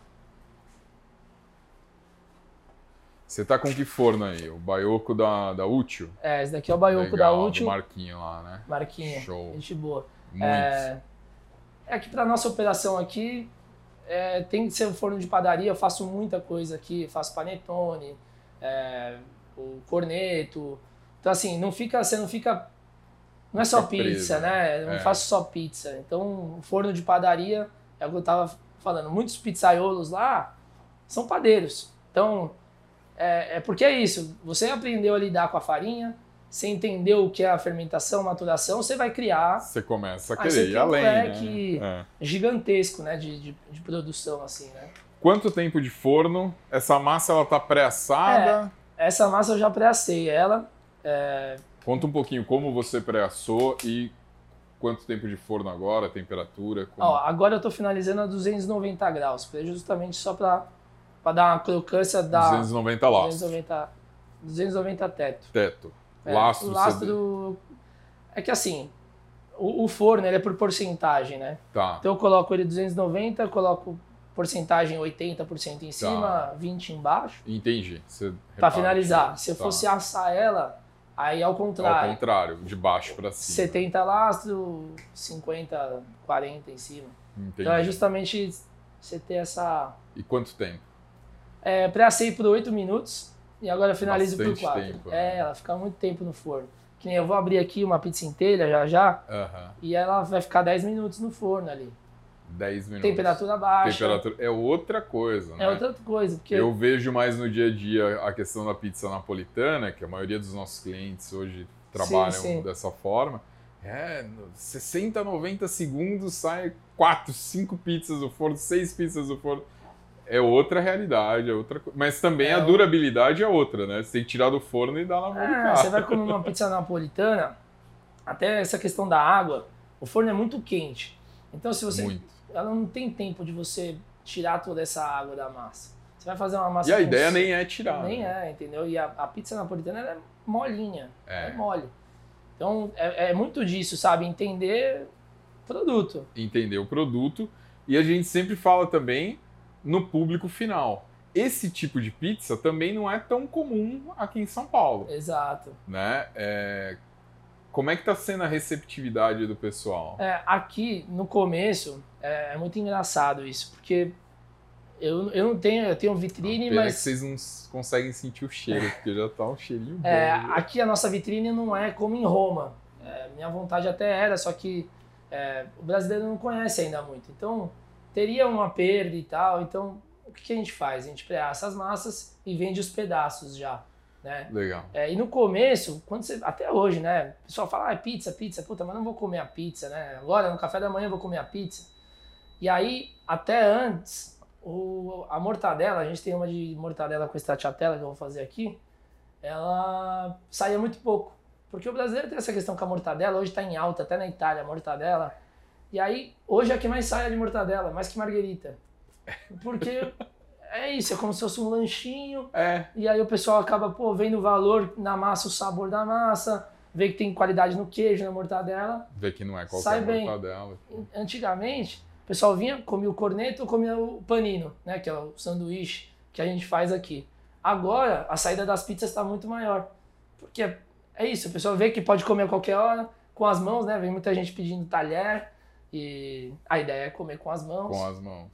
Você tá com que forno aí? O Baioco da, da Útil? É, esse daqui é o baiuco da Útil. Marquinho lá, né? Marquinha, Show. gente boa. Muito. É, é que para nossa operação aqui é, tem que ser um forno de padaria. Eu faço muita coisa aqui, faço panetone, é, o corneto. Então assim, não fica, você não fica, não é só preso, pizza, né? Eu não é. faço só pizza. Então, o forno de padaria é o que eu tava falando. Muitos pizzaiolos lá são padeiros. Então, é, é porque é isso. Você aprendeu a lidar com a farinha, você entendeu o que é a fermentação, maturação, você vai criar Você começa a querer ir tem um além, leque- né? É. gigantesco, né, de, de, de produção, assim, né. Quanto tempo de forno? Essa massa ela tá pré-assada? Essa massa eu já pré-assei ela, é, Conta um pouquinho como você pré-assou e quanto tempo de forno agora, temperatura. como- ó, agora eu tô finalizando a 290 graus, pra- justamente só pra, pra dar uma crocância da 290 lastros. 290, 290 teto. Teto. É, Lastro, o lastro, é que assim, o, o forno ele é por porcentagem, né, Tá. então eu coloco ele 290, coloco porcentagem 80% em cima, Tá. 20 embaixo, Entendi. Reparte. finalizar. Se eu Tá. fosse assar ela, aí ao Ao contrário. contrário, de baixo pra cima. 70 lastro, 50, 40 em cima. Entendi. Então é justamente você ter essa. E quanto tempo? É, Pré-assei por 8 minutos e agora finalizo por Bastante 4. tempo, É, né? ela fica muito tempo no forno. Que nem eu vou abrir aqui uma pizza inteira já já e ela vai ficar 10 minutos no forno ali. 10 minutos. Temperatura baixa. Temperatura é outra coisa, né? É outra coisa, porque Eu vejo mais no dia a dia a questão da pizza napolitana, que a maioria dos nossos clientes hoje trabalham sim. dessa forma. É, no 60, 90 segundos sai 4, 5 pizzas do forno, 6 pizzas do forno. É outra realidade, é outra coisa. Mas também É, a durabilidade é outra, né? Você tem que tirar do forno e dar na mão do cara. você vai comer uma pizza napolitana, até essa questão da água, o forno é muito quente. Então, se você. Muito. Ela não tem tempo de você tirar toda essa água da massa. Você vai fazer uma massa. E a ideia s- nem é tirar. Nem né? é, entendeu? E a, a pizza napolitana ela é molinha. É. É mole. Então, é, é muito disso, sabe? Entender produto. entender o produto e a gente sempre fala também no público final. Esse tipo de pizza também não é tão comum aqui em São Paulo, Exato. né? É, Como é que tá sendo a receptividade do pessoal? É, aqui, no começo, é, é muito engraçado isso, porque eu, eu não tenho, eu tenho vitrine, Pena mas que vocês não conseguem sentir o cheiro, porque já tá um cheirinho bom. É, aqui a nossa vitrine não é como em Roma. É, minha vontade até era, só que é, o brasileiro não conhece ainda muito. Então, teria uma perda e tal. Então, o que, que a gente faz? A gente preassa as massas e vende os pedaços já. Né? Legal. É, e no começo, quando você, até hoje, né? O pessoal fala, ah, é pizza, pizza, puta, mas não vou comer a pizza, né? Agora, no café da manhã, eu vou comer a pizza. E aí, até antes, o, a mortadela, a gente tem uma de mortadela com stracciatella que eu vou fazer aqui, ela saía muito pouco. Porque o brasileiro tem essa questão com a mortadela, hoje está em alta, até na Itália, a mortadela. E aí, hoje é que mais sai é de mortadela, mais que marguerita. Porque é isso, é como se fosse um lanchinho, É, e aí o pessoal acaba, pô, vendo o valor na massa, o sabor da massa, vê que tem qualidade no queijo, na mortadela. vê que não é qualquer Sai bem. mortadela. Antigamente, o pessoal vinha, comia o corneto ou comia o panino, né, que é o sanduíche que a gente faz aqui. Agora, a saída das pizzas está muito maior. Porque é- é isso, o pessoal vê que pode comer a qualquer hora, com as mãos, né? Vem muita gente pedindo talher, e a ideia é comer com as mãos. Com as mãos.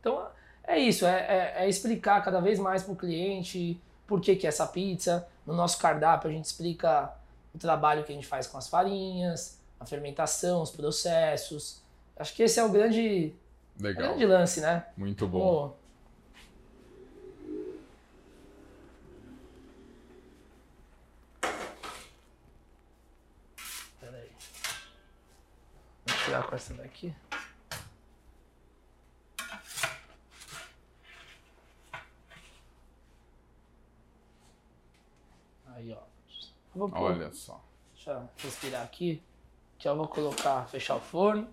Então é isso, é, é- é explicar cada vez mais para o cliente por que, que é essa pizza. No nosso cardápio a gente explica o trabalho que a gente faz com as farinhas, a fermentação, os processos. Acho que esse é o grande, Legal. grande lance, né? Muito bom Peraí. Tirar com essa daqui. Aí, ó. Vou Olha só. Deixa eu respirar aqui. Que eu vou colocar, fechar o forno.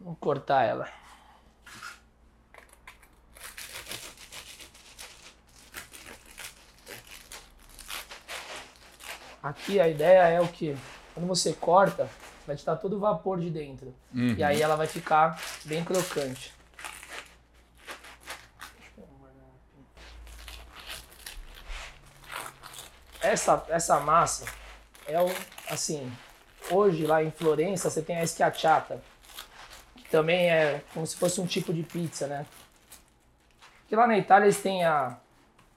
Vou cortar ela. Aqui a ideia é o que? Quando você corta, vai dar todo o vapor de dentro. Uhum. E aí ela vai ficar bem crocante. Essa, essa massa é o, assim, hoje lá em Florença você tem a schiacciata, que também é como se fosse um tipo de pizza, né? Porque lá na Itália eles têm a,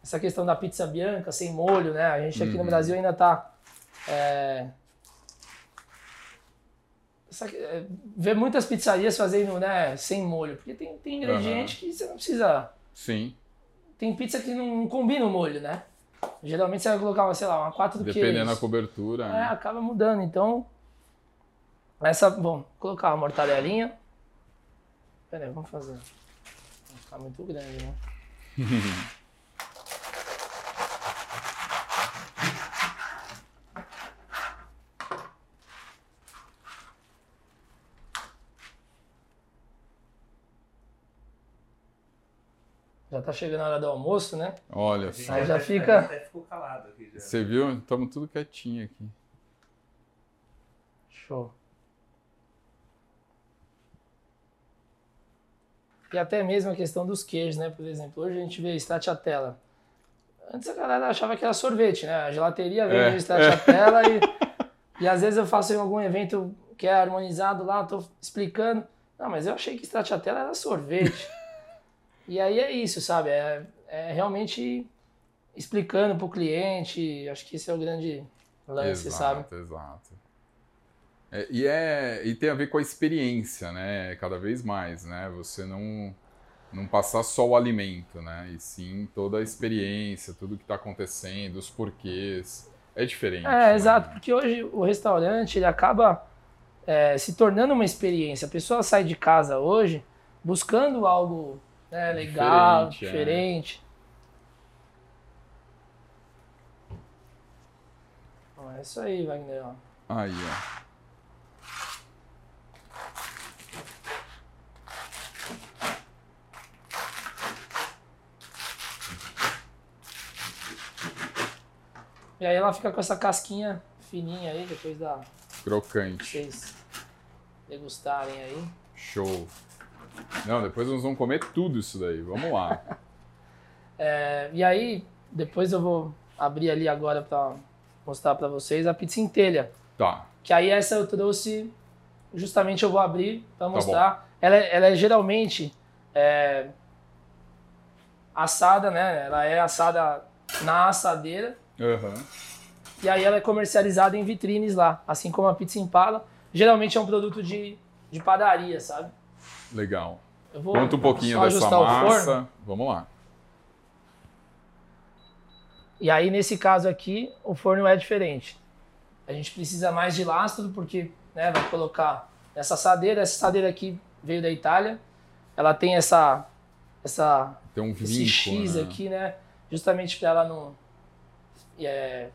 essa questão da pizza bianca, sem molho, né? A gente aqui no Uhum. Brasil ainda tá é, vê muitas pizzarias fazendo, né, sem molho, porque tem, tem ingrediente que você não precisa. Sim. Tem pizza que não, combina o molho, né? Geralmente você vai colocar, sei lá, uma quatro do Dependendo da queijo. cobertura. É, né? acaba mudando. Então, essa, bom, colocar uma mortadelinha. Pera aí, vamos fazer. Vai ficar muito grande, né? Já tá chegando a hora do almoço, né? Olha só. Aí já até- fica- Até ficou calado aqui já. Você viu? Estamos tudo quietinho aqui. Show. E até mesmo a questão dos queijos, né? Por exemplo, hoje a gente vê stracciatella. Antes a galera achava que era sorvete, né? A gelateria vende É, stracciatella e, e às vezes eu faço em algum evento que é harmonizado lá, tô explicando. Não, mas eu achei que stracciatella era sorvete. E aí é isso, sabe? É, é realmente explicando para o cliente. Acho que esse é o grande lance, exato, sabe? Exato. É, e, é, e tem a ver com a experiência, né? Cada vez mais, né? Você não, não passar só o alimento, né? E sim toda a experiência, tudo que está acontecendo, os porquês. É diferente. É, né? exato. Porque hoje o restaurante, ele acaba é, se tornando uma experiência. A pessoa sai de casa hoje buscando algo né, legal, diferente. diferente. É. é isso aí, Wagner. Aí, ó. E aí ela fica com essa casquinha fininha aí, depois da. Crocante. Vocês degustarem aí. Show. Não, depois nós vamos comer tudo isso daí. Vamos lá. é, e aí, depois eu vou abrir ali agora para mostrar para vocês a pizza inteira. Tá. Que aí essa eu trouxe, justamente eu vou abrir para tá mostrar. Tá ela, é, ela é geralmente é, assada, né? Ela é assada na assadeira. Uhum. E aí ela é comercializada em vitrines lá, assim como a pizza Impala. Geralmente é um produto de, de padaria, sabe? Legal. Conta um pouquinho dessa massa. Vamos lá. E aí, nesse caso aqui, o forno é diferente. A gente precisa mais de lastro, porque né, vai colocar essa assadeira. Essa assadeira aqui veio da Itália. Ela tem essa, essa tem um esse X né? aqui, né? Justamente para ela não, é,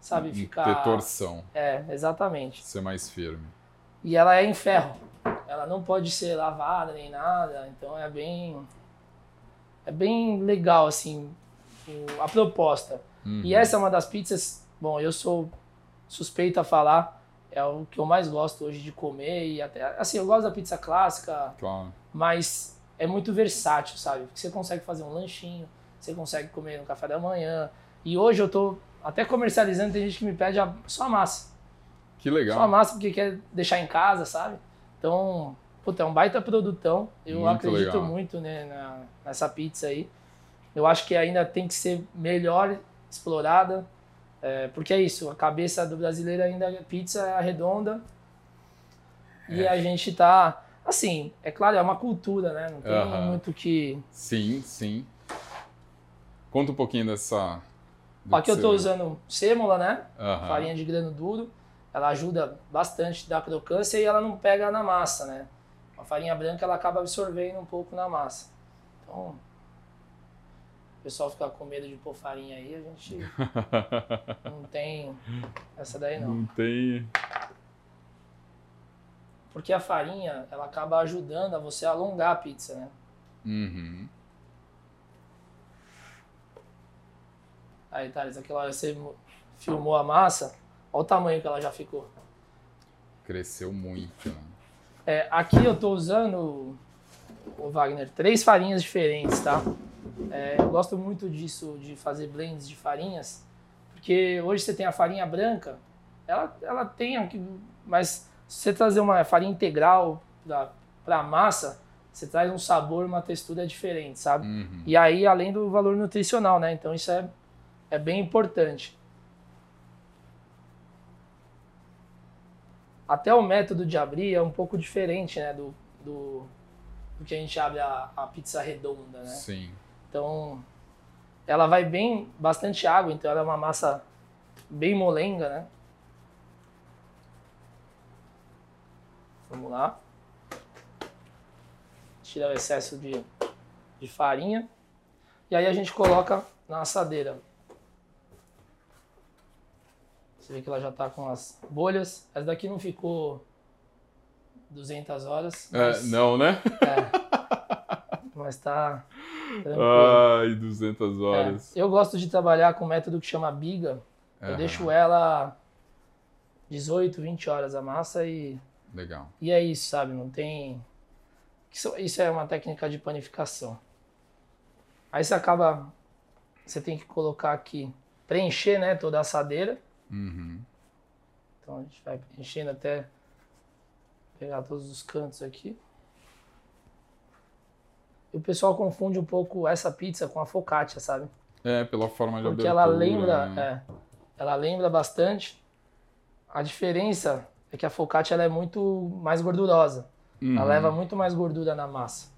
sabe, ficar... Ter torção. É, exatamente. Ser mais firme. E ela é em ferro. Ela não pode ser lavada nem nada, então é bem... É bem legal, assim, a proposta. Uhum. E essa é uma das pizzas... Bom, eu sou suspeito a falar, é o que eu mais gosto hoje de comer e até... Assim, eu gosto da pizza clássica, claro. mas é muito versátil, sabe? Porque você consegue fazer um lanchinho, você consegue comer no café da manhã, e hoje eu tô até comercializando, tem gente que me pede a, só a massa. Que legal. Só a massa porque quer deixar em casa, sabe? Então, puta, é um baita produtão. Eu muito acredito legal. muito né, na, nessa pizza aí. Eu acho que ainda tem que ser melhor explorada. É, porque é isso, a cabeça do brasileiro ainda é pizza é redonda. É. E a gente tá. Assim, é claro, é uma cultura, né? Não tem uhum. muito que. Sim, sim. Conta um pouquinho dessa, Aqui eu estou usando sêmola, né? Farinha de grano duro. Ela ajuda bastante da crocância e ela não pega na massa, né? A farinha branca ela acaba absorvendo um pouco na massa. Então, o pessoal fica com medo de pôr farinha aí, a gente não tem essa daí não. Não tem. Porque a farinha, ela acaba ajudando a você alongar a pizza, né? Uhum. Aí, Thales, aquela hora você filmou a massa, olha o tamanho que ela já ficou. Cresceu muito, né? É, aqui eu tô usando, o Wagner, três farinhas diferentes, tá? É, eu gosto muito disso, de fazer blends de farinhas, porque hoje você tem a farinha branca, ela, ela tem aqui, mas se você trazer uma farinha integral para a massa, você traz um sabor, uma textura diferente, sabe? Uhum. E aí, além do valor nutricional, né? Então isso é é bem importante. Até o método de abrir é um pouco diferente né, do, do, do que a gente abre a, a, pizza redonda. Né? Sim. Então, ela vai bem, bastante água, então ela é uma massa bem molenga, né? Vamos lá. Tira o excesso de, de farinha. E aí a gente coloca na assadeira. Você vê que ela já está com as bolhas. Essa daqui não ficou 200 horas. É, mas... É, não, né? É. Mas tá Ai, 200 horas. É. Eu gosto de trabalhar com um método que chama biga. Eu uhum. deixo ela 18, 20 horas a massa e. Legal. E é isso, sabe? Não tem. Isso, isso é uma técnica de panificação. Aí você acaba. Você tem que colocar aqui, preencher né, toda a assadeira. Uhum. Então a gente vai preenchendo até pegar todos os cantos aqui. E o pessoal confunde um pouco essa pizza com a focaccia, sabe? É, pela forma de porque abertura. ela lembra, né? é, ela lembra bastante. A diferença é que a focaccia ela é muito mais gordurosa. Ela Uhum. leva muito mais gordura na massa.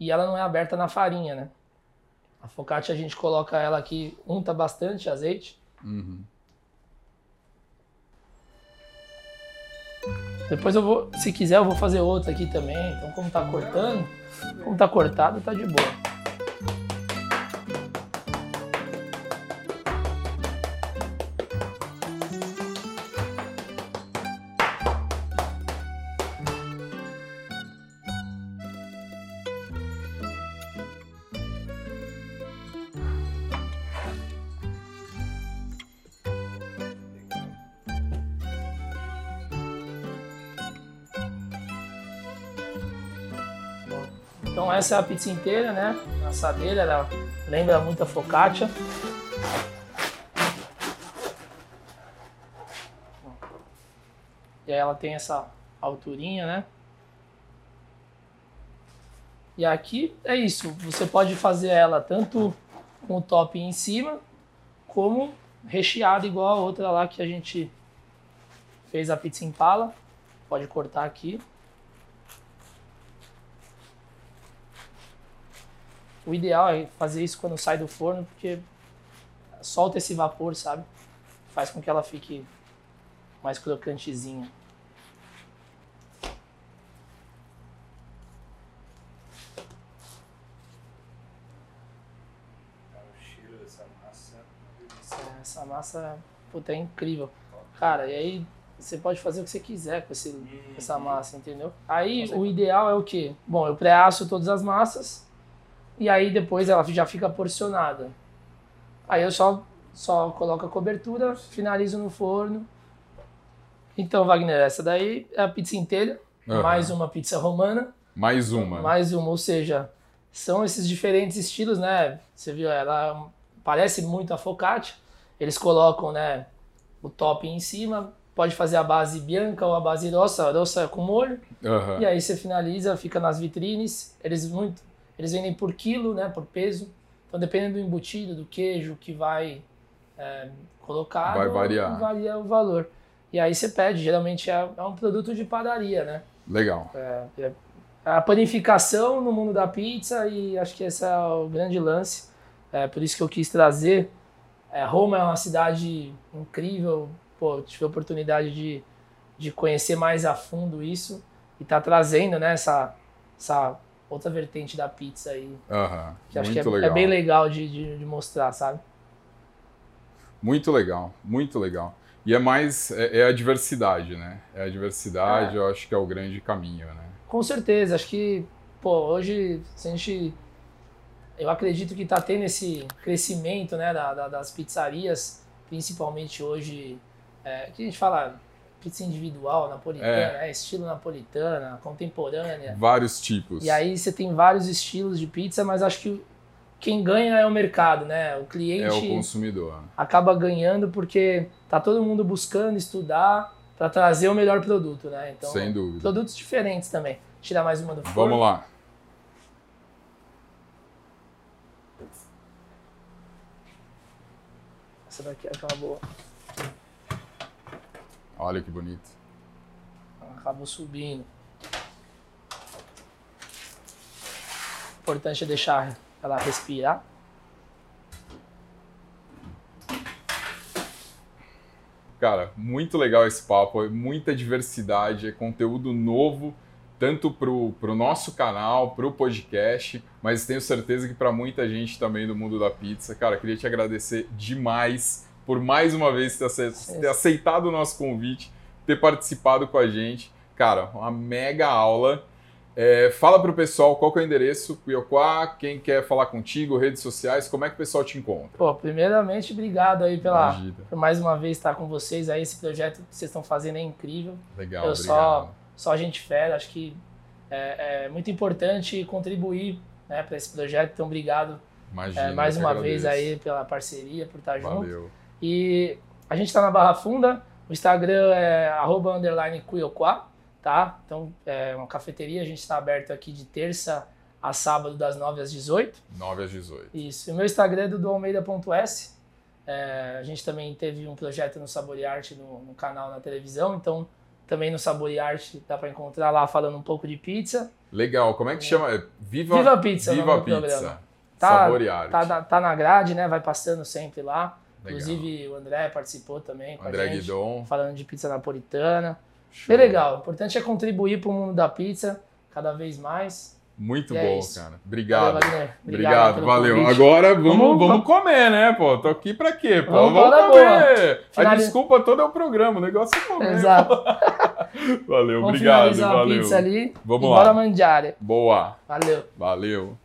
E ela não é aberta na farinha, né? A focaccia a gente coloca ela aqui, unta bastante azeite. Uhum. Depois eu vou, se quiser, eu vou fazer outra aqui também. Então, como tá cortando, como tá cortado, tá de boa. Essa é a pizza inteira, né? A assadeira, ela lembra muito a focaccia. E aí ela tem essa alturinha, né? E aqui é isso, você pode fazer ela tanto com o top em cima, como recheada igual a outra lá que a gente fez a pizza impala. Pode cortar aqui. O ideal é fazer isso quando sai do forno, porque solta esse vapor, sabe? Faz com que ela fique mais crocantezinha. O cheiro dessa massa. Essa, massa, puta, é incrível. Cara, e aí você pode fazer o que você quiser com, esse, essa massa, entendeu? Aí o ideal é o quê? Bom, eu pré-asso todas as massas e aí depois ela já fica porcionada. Aí eu só, só coloco a cobertura, finalizo no forno. Então, Wagner, essa daí é a pizza inteira, Aham. mais uma pizza romana. Mais uma. Mais uma, ou seja, são esses diferentes estilos, né? Você viu, ela parece muito a focaccia. Eles colocam, né, o top em cima, pode fazer a base bianca ou a base rossa, rossa com molho, Aham. e aí você finaliza, fica nas vitrines. Eles muito, eles vendem por quilo, né, por peso. Então dependendo do embutido, do queijo que vai é, colocar, Vai variar. varia o valor. E aí você pede, geralmente é, é um produto de padaria, né? Legal. É, é a panificação no mundo da pizza e acho que esse é o grande lance. É por isso que eu quis trazer. É, Roma é uma cidade incrível. Pô, tive a oportunidade de, de conhecer mais a fundo isso e tá trazendo né, essa, essa outra vertente da pizza aí. Que acho Muito que é, legal. é bem legal de, de, de mostrar, sabe? Muito legal, muito legal. E é mais, é, é a diversidade, né? É a diversidade, É. eu acho que é o grande caminho, né? Com certeza, acho que, pô, hoje, se a gente. Eu acredito que tá tendo esse crescimento, né, da, da- das pizzarias, principalmente hoje, é, que a gente fala pizza individual, napolitana, É. é, estilo napolitana, contemporânea. Vários tipos. E aí você tem vários estilos de pizza, mas acho que quem ganha é o mercado, né? O é o cliente consumidor. acaba ganhando porque tá todo mundo buscando estudar para trazer o melhor produto, né? Então, Sem dúvida. produtos diferentes também. Tirar mais uma do forno. Vamos lá. Essa daqui é aquela boa. Olha que bonito. Ela acabou subindo. Importante é deixar ela respirar. Cara, muito legal esse papo, é muita diversidade, é conteúdo novo, tanto pro, pro nosso canal, pro podcast, mas tenho certeza que para muita gente também do mundo da pizza. Cara, queria te agradecer demais por mais uma vez ter, ace- ter aceitado o nosso convite, ter participado com a gente. Cara, uma mega aula. É, fala pro pessoal qual é o endereço, Cuiocá, quem quer falar contigo, redes sociais, como é que o pessoal te encontra? Pô, primeiramente, obrigado aí pela, Imagina. por mais uma vez estar com vocês aí. Esse projeto que vocês estão fazendo é incrível. Legal, Eu obrigado. só, só gente fera, acho que é, é muito importante contribuir né, para esse projeto. Então, obrigado Imagina, é, mais uma vez agradeço. aí pela parceria, por estar junto. E a gente está na Barra Funda, o Instagram é arroba tá? Então é uma cafeteria, a gente está aberto aqui de terça a sábado das 9 às 18. 9 às 18. Isso. E o meu Instagram é do Almeida.s. É, a gente também teve um projeto no Sabor e Arte no, no canal na televisão, então também no Sabor e Arte dá para encontrar lá falando um pouco de pizza. Legal, como é que chama? É Viva, Viva Pizza, é Viva Pizza. Tá- Sabor e arte. Tá, tá na grade, né? Vai passando sempre lá. Legal. Inclusive o André participou também com André a gente, Guidon. falando de pizza napolitana. Show. Bem legal. O importante é contribuir para o mundo da pizza cada vez mais. Muito E é bom, isso. cara. Obrigado. Valeu. Obrigado, pelo valeu. convite. Agora vamos, vamos, Vamos- comer, né, pô? Tô aqui pra quê, pô? Vamos Vamos, a comer. A Finali- desculpa toda é o programa, o negócio é comer. Exato. Valeu, Vamos obrigado, finalizar a valeu. pizza ali. Vamos e lá. bora mangiare. Boa, Valeu. valeu.